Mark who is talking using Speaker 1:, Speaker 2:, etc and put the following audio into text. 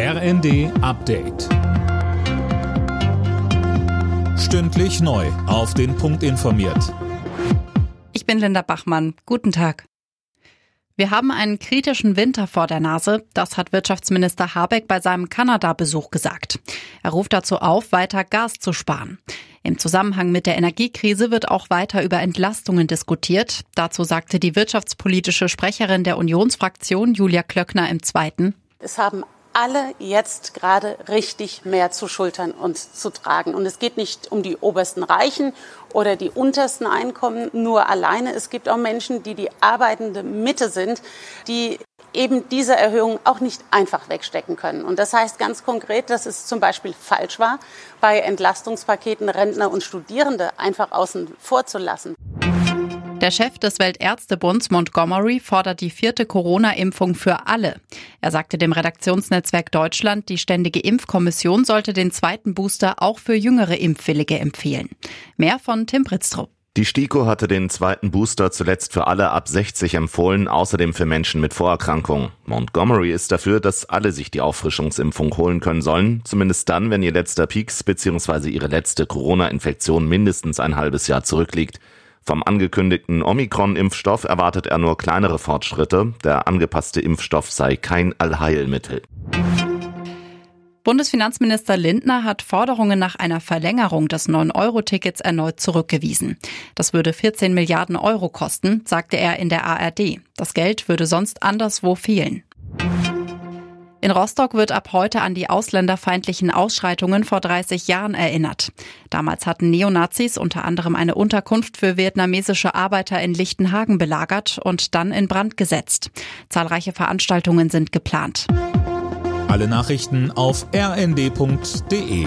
Speaker 1: RND Update. Stündlich neu. Auf den Punkt informiert.
Speaker 2: Ich bin Linda Bachmann. Guten Tag. Wir haben einen kritischen Winter vor der Nase. Das hat Wirtschaftsminister Habeck bei seinem Kanada-Besuch gesagt. Er ruft dazu auf, weiter Gas zu sparen. Im Zusammenhang mit der Energiekrise wird auch weiter über Entlastungen diskutiert. Dazu sagte die wirtschaftspolitische Sprecherin der Unionsfraktion Julia Klöckner im Zweiten.
Speaker 3: Es haben alle jetzt gerade richtig mehr zu schultern und zu tragen. Und es geht nicht um die obersten Reichen oder die untersten Einkommen nur alleine. Es gibt auch Menschen, die die arbeitende Mitte sind, die eben diese Erhöhung auch nicht einfach wegstecken können. Und das heißt ganz konkret, dass es zum Beispiel falsch war, bei Entlastungspaketen Rentner und Studierende einfach außen vor zu lassen.
Speaker 2: Der Chef des Weltärztebunds Montgomery fordert die vierte Corona-Impfung für alle. Er sagte dem Redaktionsnetzwerk Deutschland, die Ständige Impfkommission sollte den zweiten Booster auch für jüngere Impfwillige empfehlen. Mehr von Tim Britztrup.
Speaker 4: Die STIKO hatte den zweiten Booster zuletzt für alle ab 60 empfohlen, außerdem für Menschen mit Vorerkrankungen. Montgomery ist dafür, dass alle sich die Auffrischungsimpfung holen können sollen, zumindest dann, wenn ihr letzter Peaks bzw. ihre letzte Corona-Infektion mindestens ein halbes Jahr zurückliegt. Vom angekündigten Omikron-Impfstoff erwartet er nur kleinere Fortschritte. Der angepasste Impfstoff sei kein Allheilmittel.
Speaker 2: Bundesfinanzminister Lindner hat Forderungen nach einer Verlängerung des 9-Euro-Tickets erneut zurückgewiesen. Das würde 14 Milliarden Euro kosten, sagte er in der ARD. Das Geld würde sonst anderswo fehlen. In Rostock wird ab heute an die ausländerfeindlichen Ausschreitungen vor 30 Jahren erinnert. Damals hatten Neonazis unter anderem eine Unterkunft für vietnamesische Arbeiter in Lichtenhagen belagert und dann in Brand gesetzt. Zahlreiche Veranstaltungen sind geplant.
Speaker 1: Alle Nachrichten auf rnd.de